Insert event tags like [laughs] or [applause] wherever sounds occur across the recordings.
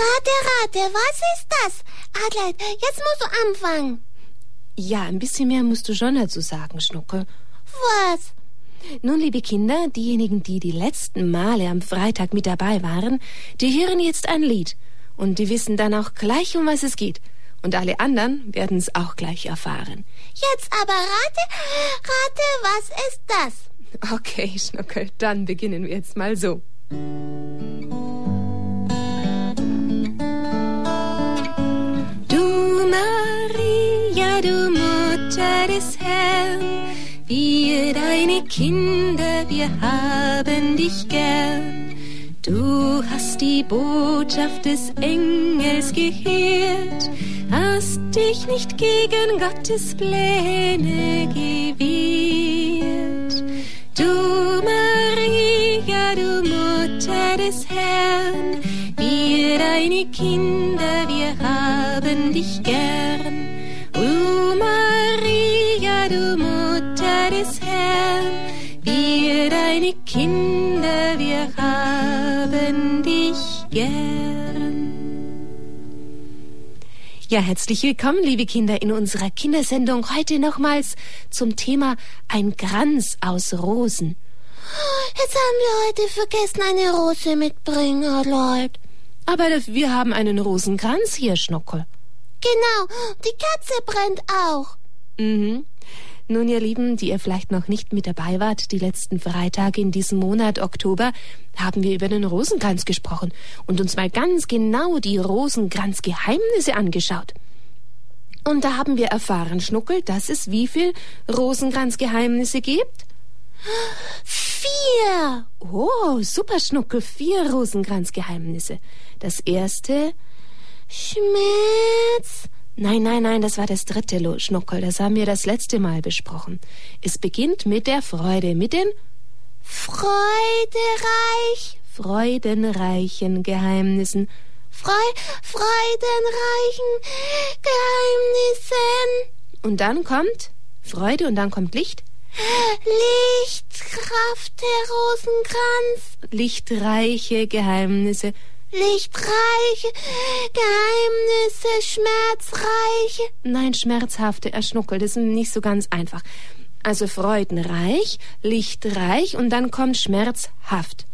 Rate, rate, was ist das? Adelheid, jetzt musst du anfangen. Ja, ein bisschen mehr musst du schon dazu sagen, Schnuckel. Was? Nun, liebe Kinder, diejenigen, die die letzten Male am Freitag mit dabei waren, die hören jetzt ein Lied. Und die wissen dann auch gleich, um was es geht. Und alle anderen werden es auch gleich erfahren. Jetzt aber rate, rate, was ist das? Okay, Schnuckel, dann beginnen wir jetzt mal so. Du du Mutter des Herrn, wir deine Kinder, wir haben dich gern. Du hast die Botschaft des Engels gehört, hast dich nicht gegen Gottes Pläne gewehrt. Du Maria, du Mutter des Herrn, wir deine Kinder, wir haben dich gern. Ja, herzlich willkommen, liebe Kinder, in unserer Kindersendung heute nochmals zum Thema Ein Kranz aus Rosen. Jetzt haben wir heute vergessen, eine Rose mitbringen, Adelheid. Aber wir haben einen Rosenkranz hier, Schnuckel. Genau, die Katze brennt auch. Mhm. Nun, ihr Lieben, die ihr vielleicht noch nicht mit dabei wart, die letzten Freitage in diesem Monat Oktober haben wir über den Rosenkranz gesprochen und uns mal ganz genau die Rosenkranzgeheimnisse angeschaut. Und da haben wir erfahren, Schnuckel, dass es wie viel Rosenkranzgeheimnisse gibt? Vier. Oh, super, Schnuckel, vier Rosenkranzgeheimnisse. Das erste Schmerz. Nein, nein, nein, das war das dritte Schnuckel. Das haben wir das letzte Mal besprochen. Es beginnt mit der Freude, mit den Freudereich. freudenreichen Geheimnissen. Freu, freudenreichen Geheimnissen. Und dann kommt Freude und dann kommt Licht. Lichtkraft der Rosenkranz. Lichtreiche Geheimnisse. Lichtreiche Geheimnisse, schmerzreiche. Nein, schmerzhafte Erschnuckel, das ist nicht so ganz einfach. Also freudenreich, lichtreich und dann kommt schmerzhaft.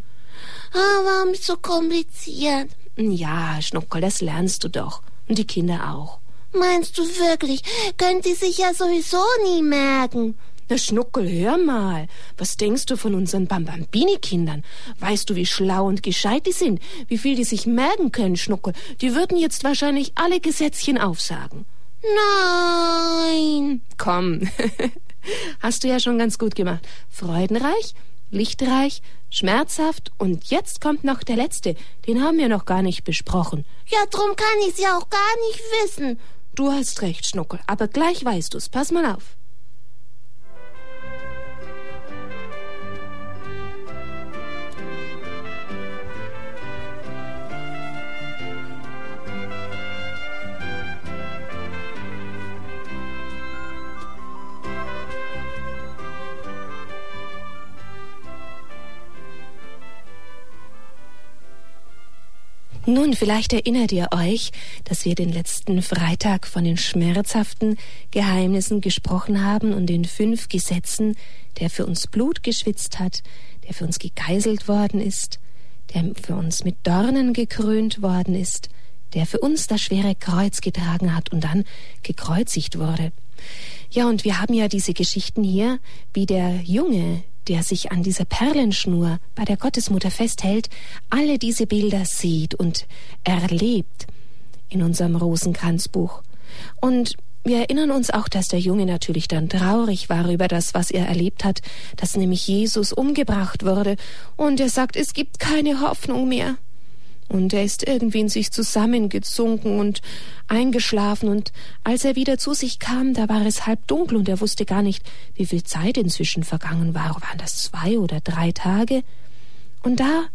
Ah, warum so kompliziert? Ja, Schnuckel, das lernst du doch. Und die Kinder auch. Meinst du wirklich? Könnt ihr sich ja sowieso nie merken. Na, Schnuckel, hör mal. Was denkst du von unseren Bambambini-Kindern? Weißt du, wie schlau und gescheit die sind? Wie viel die sich merken können, Schnuckel? Die würden jetzt wahrscheinlich alle Gesetzchen aufsagen. Nein. Komm. [laughs] Hast du ja schon ganz gut gemacht. Freudenreich, lichtreich, schmerzhaft und jetzt kommt noch der letzte. Den haben wir noch gar nicht besprochen. Ja, drum kann ich's ja auch gar nicht wissen. Du hast recht, Schnuckel, aber gleich weißt du's. Pass mal auf. Nun, vielleicht erinnert ihr euch, dass wir den letzten Freitag von den schmerzhaften Geheimnissen gesprochen haben und den fünf Gesetzen, der für uns Blut geschwitzt hat, der für uns gegeißelt worden ist, der für uns mit Dornen gekrönt worden ist, der für uns das schwere Kreuz getragen hat und dann gekreuzigt wurde. Ja, und wir haben ja diese Geschichten hier, wie der Junge, der sich an dieser Perlenschnur bei der Gottesmutter festhält, alle diese Bilder sieht und erlebt in unserem Rosenkranzbuch. Und wir erinnern uns auch, dass der Junge natürlich dann traurig war über das, was er erlebt hat, dass nämlich Jesus umgebracht wurde. Und er sagt, es gibt keine Hoffnung mehr. Und er ist irgendwie in sich zusammengesunken und eingeschlafen, und als er wieder zu sich kam, da war es halb dunkel, und er wusste gar nicht, wie viel Zeit inzwischen vergangen war. Waren das zwei oder drei Tage? Und da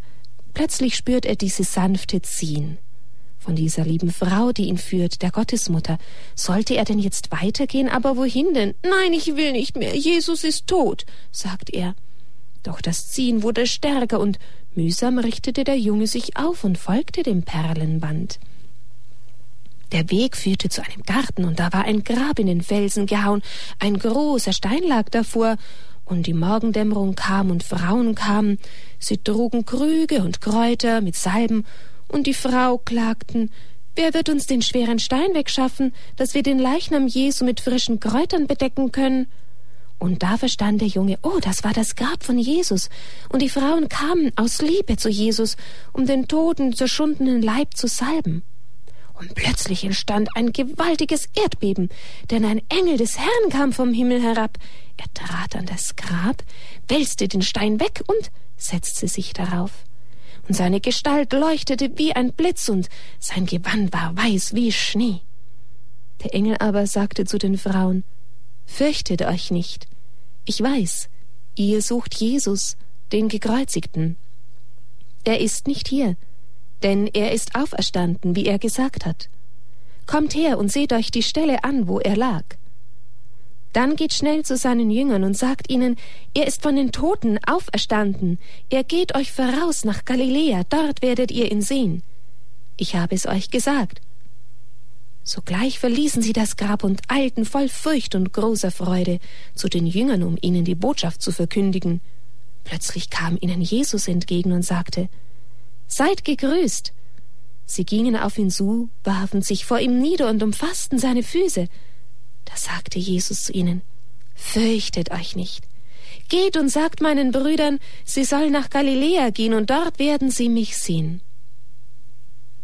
plötzlich spürt er dieses sanfte Ziehen von dieser lieben Frau, die ihn führt, der Gottesmutter. Sollte er denn jetzt weitergehen? Aber wohin denn? Nein, ich will nicht mehr. Jesus ist tot, sagt er. Doch das Ziehen wurde stärker, und mühsam richtete der Junge sich auf und folgte dem Perlenband. Der Weg führte zu einem Garten, und da war ein Grab in den Felsen gehauen, ein großer Stein lag davor, und die Morgendämmerung kam und Frauen kamen, sie trugen Krüge und Kräuter mit Salben, und die Frau klagten, wer wird uns den schweren Stein wegschaffen, dass wir den Leichnam Jesu mit frischen Kräutern bedecken können? Und da verstand der Junge, oh, das war das Grab von Jesus, und die Frauen kamen aus Liebe zu Jesus, um den toten, zerschundenen Leib zu salben. Und plötzlich entstand ein gewaltiges Erdbeben, denn ein Engel des Herrn kam vom Himmel herab. Er trat an das Grab, wälzte den Stein weg und setzte sich darauf. Und seine Gestalt leuchtete wie ein Blitz, und sein Gewand war weiß wie Schnee. Der Engel aber sagte zu den Frauen, Fürchtet euch nicht. Ich weiß, ihr sucht Jesus, den Gekreuzigten. Er ist nicht hier, denn er ist auferstanden, wie er gesagt hat. Kommt her und seht euch die Stelle an, wo er lag. Dann geht schnell zu seinen Jüngern und sagt ihnen, er ist von den Toten auferstanden, er geht euch voraus nach Galiläa, dort werdet ihr ihn sehen. Ich habe es euch gesagt. Sogleich verließen sie das Grab und eilten voll Furcht und großer Freude zu den Jüngern, um ihnen die Botschaft zu verkündigen. Plötzlich kam ihnen Jesus entgegen und sagte, Seid gegrüßt. Sie gingen auf ihn zu, warfen sich vor ihm nieder und umfassten seine Füße. Da sagte Jesus zu ihnen, Fürchtet euch nicht. Geht und sagt meinen Brüdern, sie sollen nach Galiläa gehen, und dort werden sie mich sehen.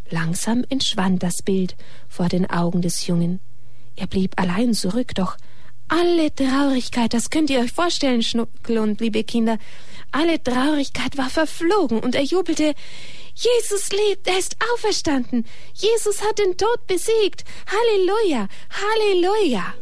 Langsam entschwand das Bild vor den Augen des Jungen. Er blieb allein zurück, doch alle Traurigkeit, das könnt ihr euch vorstellen, Schnuckel und liebe Kinder, alle Traurigkeit war verflogen und er jubelte, Jesus lebt, er ist auferstanden, Jesus hat den Tod besiegt, Halleluja, Halleluja.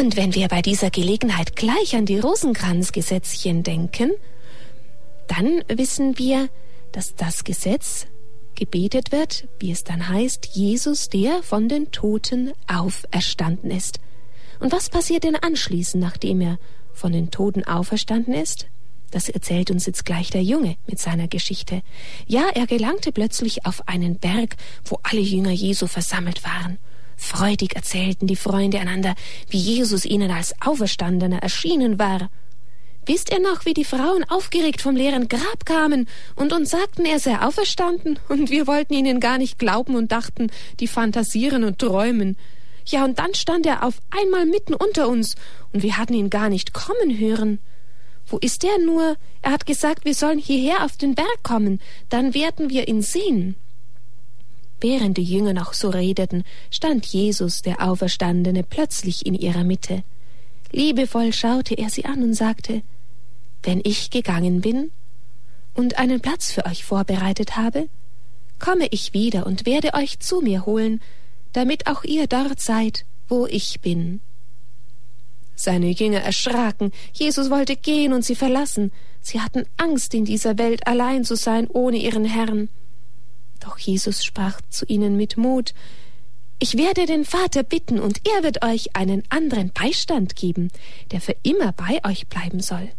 Und wenn wir bei dieser Gelegenheit gleich an die Rosenkranzgesetzchen denken, dann wissen wir, dass das Gesetz gebetet wird, wie es dann heißt, Jesus, der von den Toten auferstanden ist. Und was passiert denn anschließend, nachdem er von den Toten auferstanden ist? Das erzählt uns jetzt gleich der Junge mit seiner Geschichte. Ja, er gelangte plötzlich auf einen Berg, wo alle Jünger Jesu versammelt waren. Freudig erzählten die Freunde einander, wie Jesus ihnen als Auferstandener erschienen war. Wisst ihr noch, wie die Frauen aufgeregt vom leeren Grab kamen und uns sagten, er sei auferstanden? Und wir wollten ihnen gar nicht glauben und dachten, die fantasieren und träumen. Ja, und dann stand er auf einmal mitten unter uns, und wir hatten ihn gar nicht kommen hören. Wo ist er nur? Er hat gesagt, wir sollen hierher auf den Berg kommen, dann werden wir ihn sehen. Während die Jünger noch so redeten, stand Jesus, der Auferstandene, plötzlich in ihrer Mitte. Liebevoll schaute er sie an und sagte, Wenn ich gegangen bin und einen Platz für euch vorbereitet habe, komme ich wieder und werde euch zu mir holen, damit auch ihr dort seid, wo ich bin. Seine Jünger erschraken, Jesus wollte gehen und sie verlassen, sie hatten Angst, in dieser Welt allein zu sein ohne ihren Herrn. Doch Jesus sprach zu ihnen mit Mut, ich werde den Vater bitten, und er wird euch einen anderen Beistand geben, der für immer bei euch bleiben soll.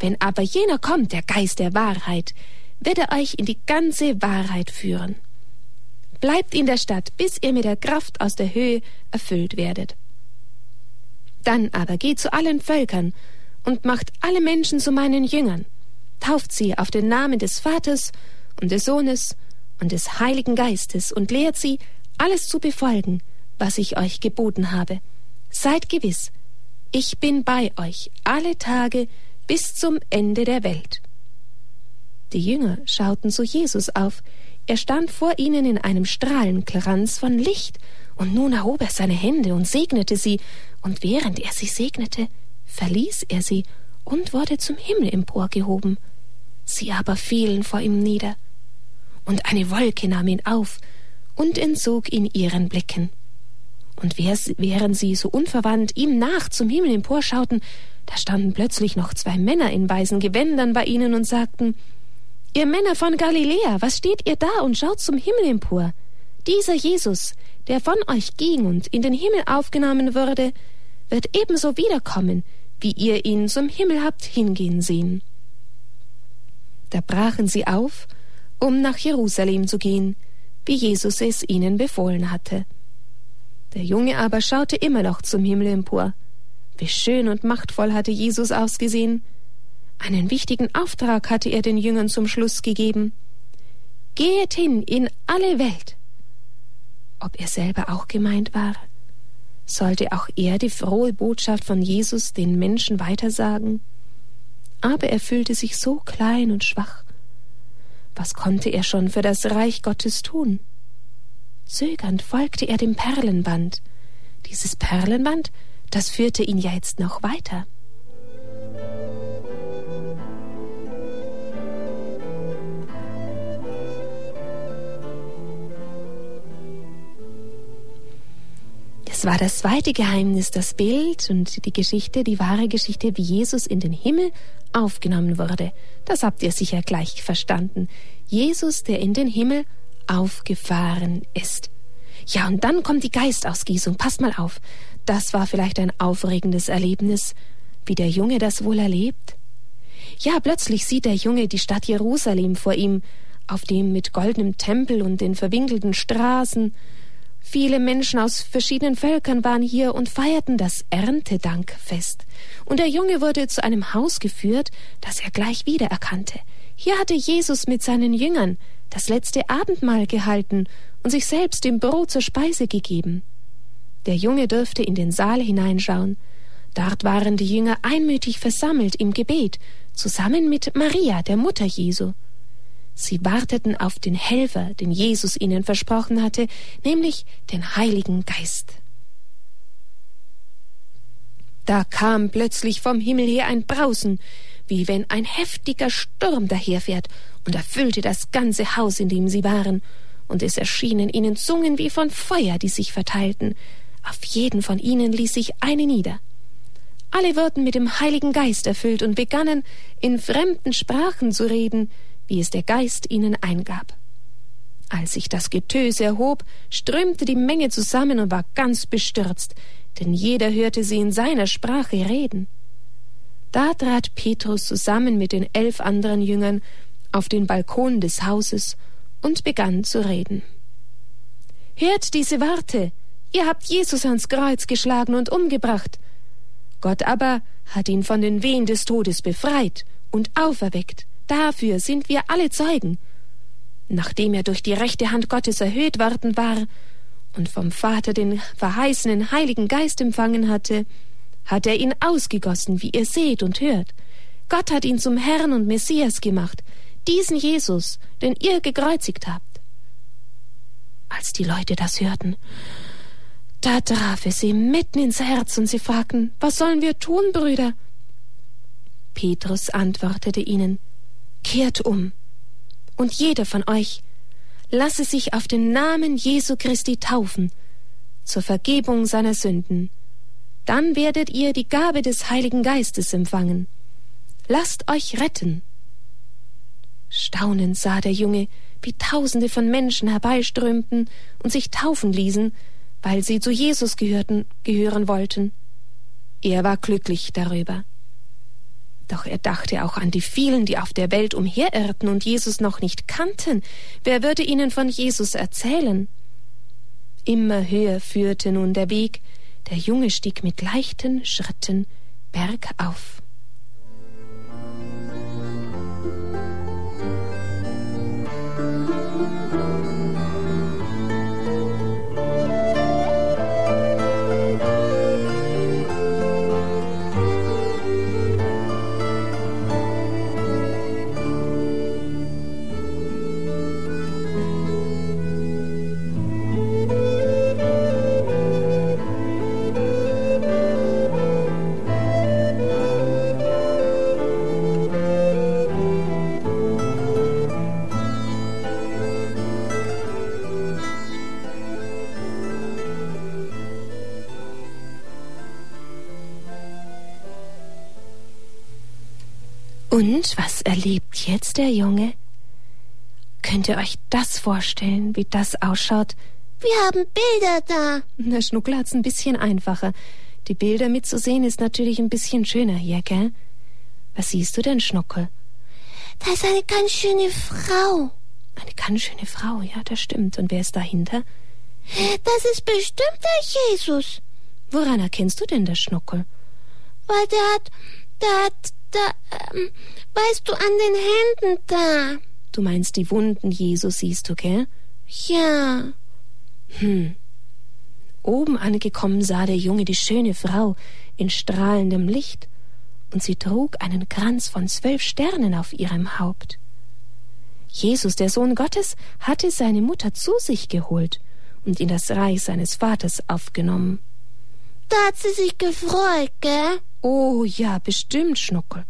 Wenn aber jener kommt, der Geist der Wahrheit, wird er euch in die ganze Wahrheit führen. Bleibt in der Stadt, bis ihr mit der Kraft aus der Höhe erfüllt werdet. Dann aber geht zu allen Völkern und macht alle Menschen zu meinen Jüngern, tauft sie auf den Namen des Vaters und des Sohnes und des Heiligen Geistes und lehrt sie, alles zu befolgen, was ich euch geboten habe. Seid gewiss, ich bin bei euch alle Tage bis zum Ende der Welt. Die Jünger schauten zu Jesus auf. Er stand vor ihnen in einem Strahlenkranz von Licht, und nun erhob er seine Hände und segnete sie, und während er sie segnete, verließ er sie und wurde zum Himmel emporgehoben. Sie aber fielen vor ihm nieder und eine Wolke nahm ihn auf und entzog ihn ihren Blicken. Und während sie so unverwandt ihm nach zum Himmel emporschauten, da standen plötzlich noch zwei Männer in weißen Gewändern bei ihnen und sagten, Ihr Männer von Galiläa, was steht ihr da und schaut zum Himmel empor? Dieser Jesus, der von euch ging und in den Himmel aufgenommen wurde, wird ebenso wiederkommen, wie ihr ihn zum Himmel habt hingehen sehen. Da brachen sie auf, um nach Jerusalem zu gehen, wie Jesus es ihnen befohlen hatte. Der Junge aber schaute immer noch zum Himmel empor. Wie schön und machtvoll hatte Jesus ausgesehen. Einen wichtigen Auftrag hatte er den Jüngern zum Schluss gegeben. Gehet hin in alle Welt. Ob er selber auch gemeint war? Sollte auch er die frohe Botschaft von Jesus den Menschen weitersagen? Aber er fühlte sich so klein und schwach. Was konnte er schon für das Reich Gottes tun? Zögernd folgte er dem Perlenband. Dieses Perlenband, das führte ihn ja jetzt noch weiter. Es war das zweite Geheimnis, das Bild und die Geschichte, die wahre Geschichte, wie Jesus in den Himmel aufgenommen wurde. Das habt ihr sicher gleich verstanden. Jesus, der in den Himmel aufgefahren ist. Ja, und dann kommt die Geistausgießung. Passt mal auf. Das war vielleicht ein aufregendes Erlebnis. Wie der Junge das wohl erlebt? Ja, plötzlich sieht der Junge die Stadt Jerusalem vor ihm, auf dem mit goldenem Tempel und den verwinkelten Straßen. Viele Menschen aus verschiedenen Völkern waren hier und feierten das Erntedankfest. Und der Junge wurde zu einem Haus geführt, das er gleich wiedererkannte. Hier hatte Jesus mit seinen Jüngern das letzte Abendmahl gehalten und sich selbst dem Brot zur Speise gegeben. Der Junge durfte in den Saal hineinschauen. Dort waren die Jünger einmütig versammelt im Gebet, zusammen mit Maria, der Mutter Jesu. Sie warteten auf den Helfer, den Jesus ihnen versprochen hatte, nämlich den Heiligen Geist. Da kam plötzlich vom Himmel her ein Brausen, wie wenn ein heftiger Sturm daherfährt, und erfüllte das ganze Haus, in dem sie waren, und es erschienen ihnen Zungen wie von Feuer, die sich verteilten. Auf jeden von ihnen ließ sich eine nieder. Alle wurden mit dem Heiligen Geist erfüllt und begannen, in fremden Sprachen zu reden, wie es der Geist ihnen eingab. Als sich das Getöse erhob, strömte die Menge zusammen und war ganz bestürzt, denn jeder hörte sie in seiner Sprache reden. Da trat Petrus zusammen mit den elf anderen Jüngern auf den Balkon des Hauses und begann zu reden. Hört diese Worte! Ihr habt Jesus ans Kreuz geschlagen und umgebracht. Gott aber hat ihn von den Wehen des Todes befreit und auferweckt. Dafür sind wir alle Zeugen. Nachdem er durch die rechte Hand Gottes erhöht worden war und vom Vater den verheißenen Heiligen Geist empfangen hatte, hat er ihn ausgegossen, wie ihr seht und hört. Gott hat ihn zum Herrn und Messias gemacht, diesen Jesus, den ihr gekreuzigt habt. Als die Leute das hörten, da traf es sie mitten ins Herz und sie fragten, was sollen wir tun, Brüder? Petrus antwortete ihnen, kehrt um, und jeder von euch lasse sich auf den Namen Jesu Christi taufen, zur Vergebung seiner Sünden, dann werdet ihr die Gabe des Heiligen Geistes empfangen. Lasst euch retten. Staunend sah der Junge, wie Tausende von Menschen herbeiströmten und sich taufen ließen, weil sie zu Jesus gehörten, gehören wollten. Er war glücklich darüber. Doch er dachte auch an die vielen, die auf der Welt umherirrten und Jesus noch nicht kannten. Wer würde ihnen von Jesus erzählen? Immer höher führte nun der Weg, der Junge stieg mit leichten Schritten bergauf. Könnt ihr euch das vorstellen, wie das ausschaut? Wir haben Bilder da. Der Schnuckel hat's ein bisschen einfacher. Die Bilder mitzusehen ist natürlich ein bisschen schöner hier, gell? Was siehst du denn, Schnuckel? Da ist eine ganz schöne Frau. Eine ganz schöne Frau, ja, das stimmt. Und wer ist dahinter? Das ist bestimmt der Jesus. Woran erkennst du denn der Schnuckel? Weil der hat, der hat, da, ähm, weißt du, an den Händen da. Du meinst die Wunden Jesus siehst du, gell? Ja. Hm. Oben angekommen sah der Junge die schöne Frau in strahlendem Licht, und sie trug einen Kranz von zwölf Sternen auf ihrem Haupt. Jesus, der Sohn Gottes, hatte seine Mutter zu sich geholt und in das Reich seines Vaters aufgenommen. Da hat sie sich gefreut, gell? Oh ja, bestimmt, Schnuckel.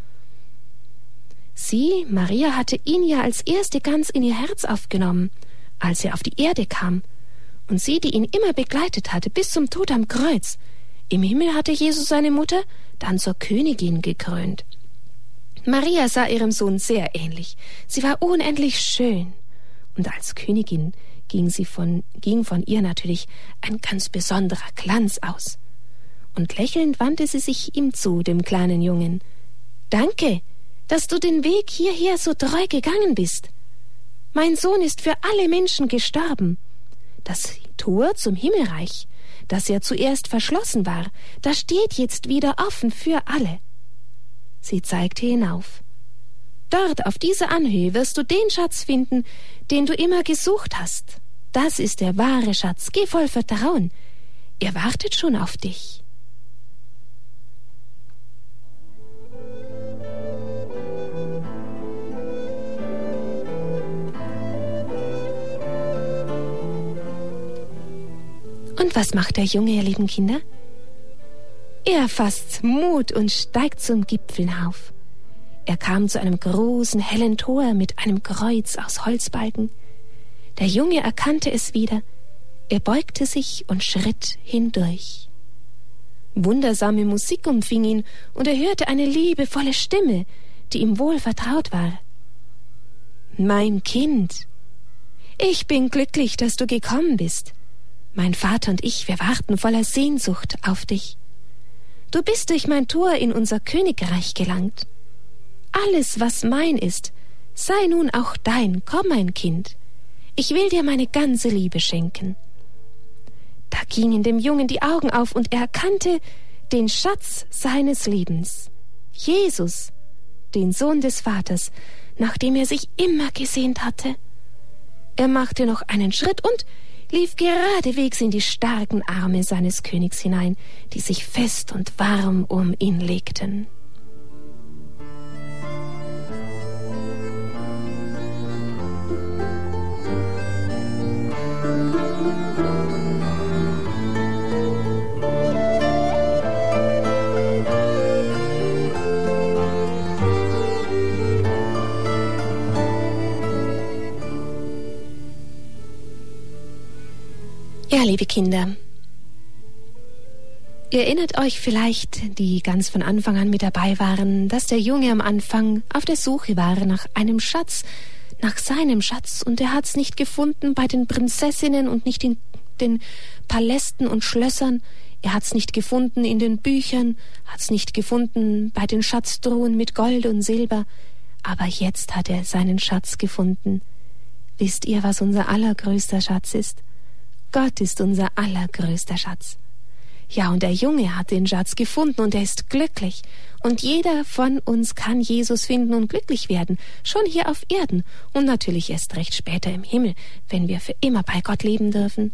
Sie, Maria, hatte ihn ja als erste ganz in ihr Herz aufgenommen, als er auf die Erde kam, und sie, die ihn immer begleitet hatte, bis zum Tod am Kreuz. Im Himmel hatte Jesus seine Mutter dann zur Königin gekrönt. Maria sah ihrem Sohn sehr ähnlich. Sie war unendlich schön. Und als Königin ging, sie von, ging von ihr natürlich ein ganz besonderer Glanz aus. Und lächelnd wandte sie sich ihm zu, dem kleinen Jungen. Danke, dass du den Weg hierher so treu gegangen bist. Mein Sohn ist für alle Menschen gestorben. Das Tor zum Himmelreich, das ja zuerst verschlossen war, das steht jetzt wieder offen für alle. Sie zeigte hinauf. Dort auf dieser Anhöhe wirst du den Schatz finden, den du immer gesucht hast. Das ist der wahre Schatz. Geh voll Vertrauen. Er wartet schon auf dich. Und was macht der Junge, ihr lieben Kinder? Er fasst Mut und steigt zum Gipfel hinauf. Er kam zu einem großen, hellen Tor mit einem Kreuz aus Holzbalken. Der Junge erkannte es wieder. Er beugte sich und schritt hindurch. Wundersame Musik umfing ihn, und er hörte eine liebevolle Stimme, die ihm wohl vertraut war. Mein Kind, ich bin glücklich, dass du gekommen bist. Mein Vater und ich, wir warten voller Sehnsucht auf dich. Du bist durch mein Tor in unser Königreich gelangt. Alles, was mein ist, sei nun auch dein, komm, mein Kind. Ich will dir meine ganze Liebe schenken. Da gingen dem Jungen die Augen auf und er erkannte den Schatz seines Lebens. Jesus, den Sohn des Vaters, nach dem er sich immer gesehnt hatte. Er machte noch einen Schritt und lief geradewegs in die starken Arme seines Königs hinein, die sich fest und warm um ihn legten. Ja, liebe Kinder, ihr erinnert euch vielleicht, die ganz von Anfang an mit dabei waren, dass der Junge am Anfang auf der Suche war nach einem Schatz, nach seinem Schatz, und er hat's nicht gefunden bei den Prinzessinnen und nicht in den Palästen und Schlössern, er hat's nicht gefunden in den Büchern, hat's nicht gefunden bei den Schatztruhen mit Gold und Silber, aber jetzt hat er seinen Schatz gefunden. Wisst ihr, was unser allergrößter Schatz ist? Gott ist unser allergrößter Schatz. Ja, und der Junge hat den Schatz gefunden und er ist glücklich. Und jeder von uns kann Jesus finden und glücklich werden, schon hier auf Erden und natürlich erst recht später im Himmel, wenn wir für immer bei Gott leben dürfen.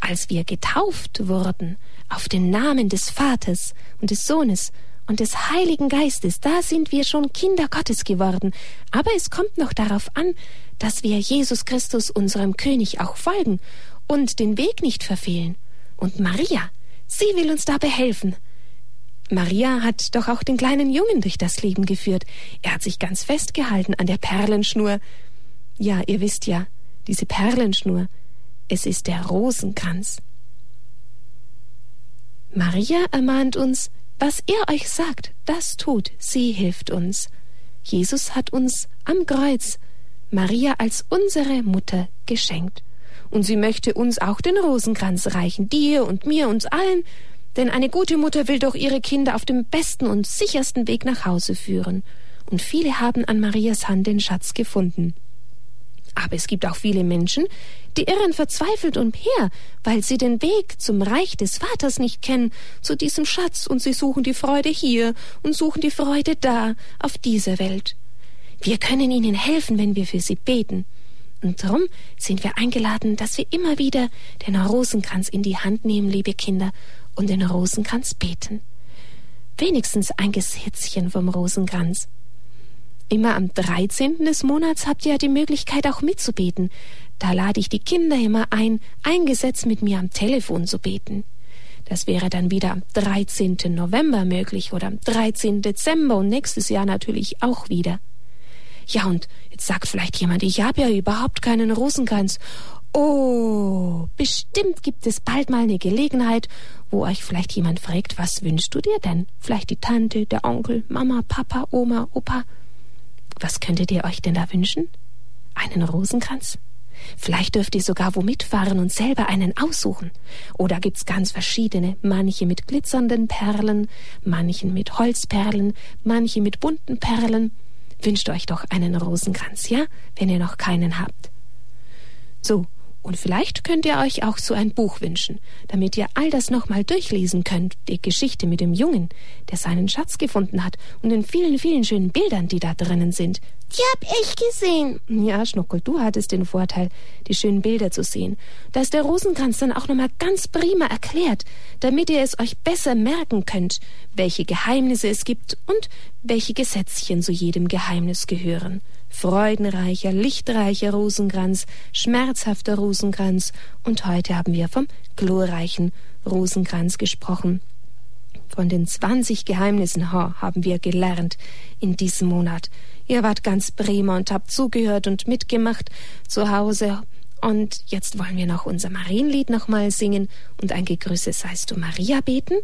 Als wir getauft wurden auf den Namen des Vaters und des Sohnes und des Heiligen Geistes, da sind wir schon Kinder Gottes geworden. Aber es kommt noch darauf an, dass wir Jesus Christus, unserem König, auch folgen und den Weg nicht verfehlen. Und Maria, sie will uns dabei helfen. Maria hat doch auch den kleinen Jungen durch das Leben geführt. Er hat sich ganz festgehalten an der Perlenschnur. Ja, ihr wisst ja, diese Perlenschnur, es ist der Rosenkranz. Maria ermahnt uns, was er euch sagt, das tut, sie hilft uns. Jesus hat uns am Kreuz Maria als unsere Mutter geschenkt. Und sie möchte uns auch den Rosenkranz reichen, dir und mir, uns allen, denn eine gute Mutter will doch ihre Kinder auf dem besten und sichersten Weg nach Hause führen. Und viele haben an Marias Hand den Schatz gefunden. Aber es gibt auch viele Menschen, die irren verzweifelt umher, weil sie den Weg zum Reich des Vaters nicht kennen, zu diesem Schatz, und sie suchen die Freude hier und suchen die Freude da, auf dieser Welt. Wir können ihnen helfen, wenn wir für sie beten. Und darum sind wir eingeladen, dass wir immer wieder den Rosenkranz in die Hand nehmen, liebe Kinder, und den Rosenkranz beten. Wenigstens ein Gesetzchen vom Rosenkranz. Immer am 13. des Monats habt ihr ja die Möglichkeit auch mitzubeten. Da lade ich die Kinder immer ein, ein Gesetz mit mir am Telefon zu beten. Das wäre dann wieder am 13. November möglich oder am 13. Dezember und nächstes Jahr natürlich auch wieder. Ja, und jetzt sagt vielleicht jemand, ich habe ja überhaupt keinen Rosenkranz. Oh, bestimmt gibt es bald mal eine Gelegenheit, wo euch vielleicht jemand fragt, was wünschst du dir denn? Vielleicht die Tante, der Onkel, Mama, Papa, Oma, Opa. Was könntet ihr euch denn da wünschen? Einen Rosenkranz? Vielleicht dürft ihr sogar wo mitfahren und selber einen aussuchen. Oder gibt's ganz verschiedene, manche mit glitzernden Perlen, manchen mit Holzperlen, manche mit bunten Perlen. Wünscht euch doch einen Rosenkranz, ja, wenn ihr noch keinen habt. So, und vielleicht könnt ihr euch auch so ein Buch wünschen, damit ihr all das nochmal durchlesen könnt, die Geschichte mit dem Jungen, der seinen Schatz gefunden hat und den vielen, vielen schönen Bildern, die da drinnen sind. Die hab ich gesehen. Ja, Schnuckel, du hattest den Vorteil, die schönen Bilder zu sehen. Da ist der Rosenkranz dann auch nochmal ganz prima erklärt, damit ihr es euch besser merken könnt, welche Geheimnisse es gibt und welche Gesetzchen zu jedem Geheimnis gehören. Freudenreicher, lichtreicher Rosenkranz, schmerzhafter Rosenkranz und heute haben wir vom glorreichen Rosenkranz gesprochen. Von den 20 Geheimnissen haben wir gelernt in diesem Monat. Ihr wart ganz prima und habt zugehört und mitgemacht zu Hause. Und jetzt wollen wir noch unser Marienlied nochmal singen und ein Gegrüße seist du Maria beten.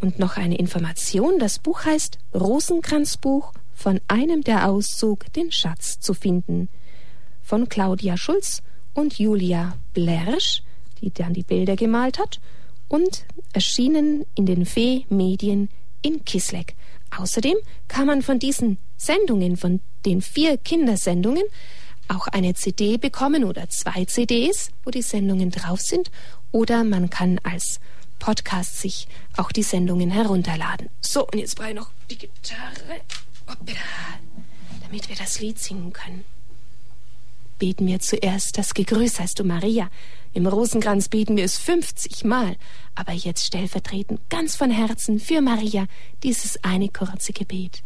Und noch eine Information, das Buch heißt Rosenkranzbuch von einem der Auszug den Schatz zu finden. Von Claudia Schulz und Julia Blersch, die dann die Bilder gemalt hat, und erschienen in den Fee Medien in Kisleck. Außerdem kann man von diesen Sendungen, von den vier Kindersendungen, auch eine CD bekommen oder zwei CDs, wo die Sendungen drauf sind. Oder man kann als Podcast sich auch die Sendungen herunterladen. So, und jetzt brauche ich noch die Gitarre, damit wir das Lied singen können. Beten wir zuerst das Gegrüß heißt du Maria. Im Rosenkranz beten wir es 50 Mal. Aber jetzt stellvertretend ganz von Herzen für Maria dieses eine kurze Gebet.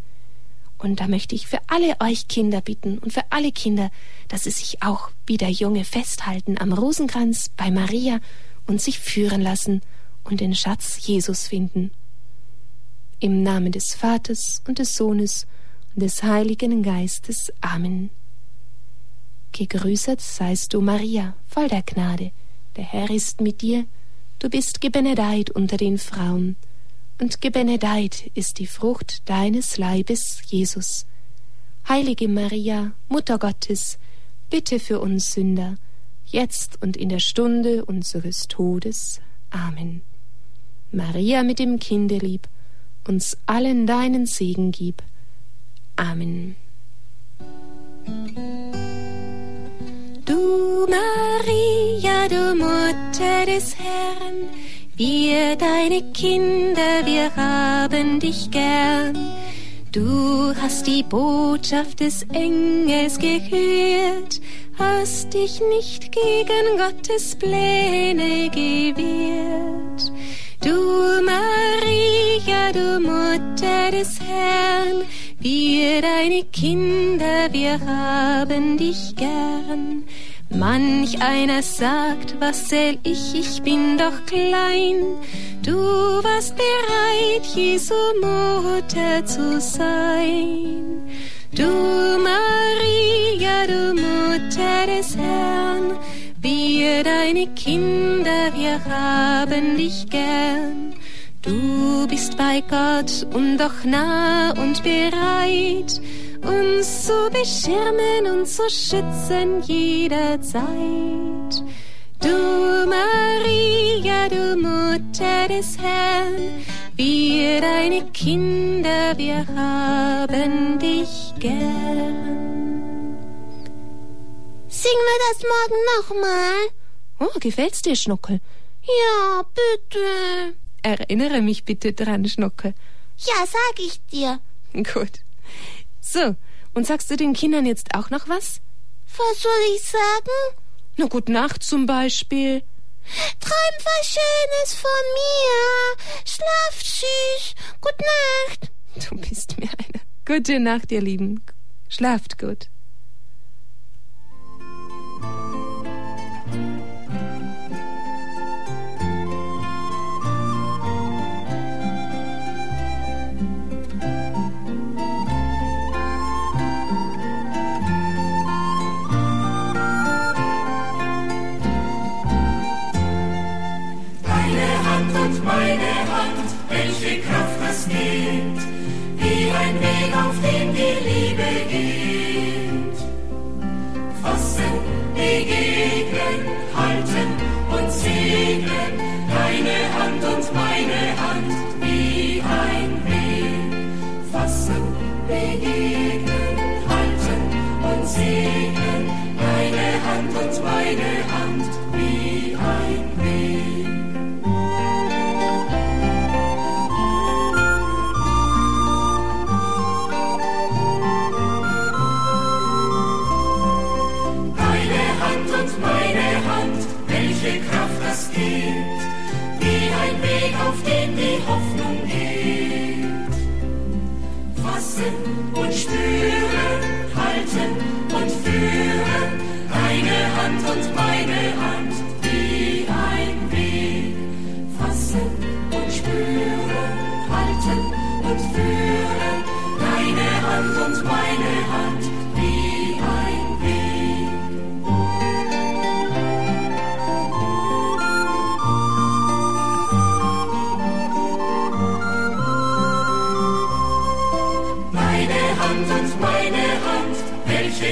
Und da möchte ich für alle euch Kinder bitten und für alle Kinder, dass sie sich auch wie der Junge festhalten am Rosenkranz bei Maria und sich führen lassen und den Schatz Jesus finden. Im Namen des Vaters und des Sohnes und des Heiligen Geistes. Amen. Gegrüßet seist du, Maria, voll der Gnade. Der Herr ist mit dir. Du bist gebenedeit unter den Frauen. Und gebenedeit ist die Frucht deines Leibes, Jesus. Heilige Maria, Mutter Gottes, bitte für uns Sünder, jetzt und in der Stunde unseres Todes. Amen. Maria mit dem Kindelieb, uns allen deinen Segen gib. Amen. Du Maria, du Mutter des Herrn, wir deine Kinder, wir haben dich gern. Du hast die Botschaft des Engels gehört, hast dich nicht gegen Gottes Pläne gewehrt. Du Maria, du Mutter des Herrn, wir deine Kinder, wir haben dich gern. Manch einer sagt, was zähl ich, ich bin doch klein. Du warst bereit, Jesu Mutter zu sein. Du Maria, du Mutter des Herrn, wir deine Kinder, wir haben dich gern. Du bist bei Gott und doch nah und bereit, uns zu beschirmen und zu schützen jederzeit. Du Maria, du Mutter des Herrn, wir deine Kinder, wir haben dich gern. Singen wir das morgen nochmal? Oh, gefällt's dir, Schnuckel? Ja, bitte. Erinnere mich bitte dran, Schnuckel. Ja, sag ich dir. Gut. So, und sagst du den Kindern jetzt auch noch was? Was soll ich sagen? Na, gut Nacht zum Beispiel. Träum was Schönes von mir. Schlaf süß. Gute Nacht. Du bist mir eine. Gute Nacht, ihr Lieben. Schlaft gut. Kraft das gibt, wie ein Weg, auf den der Glaube geht.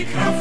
They come.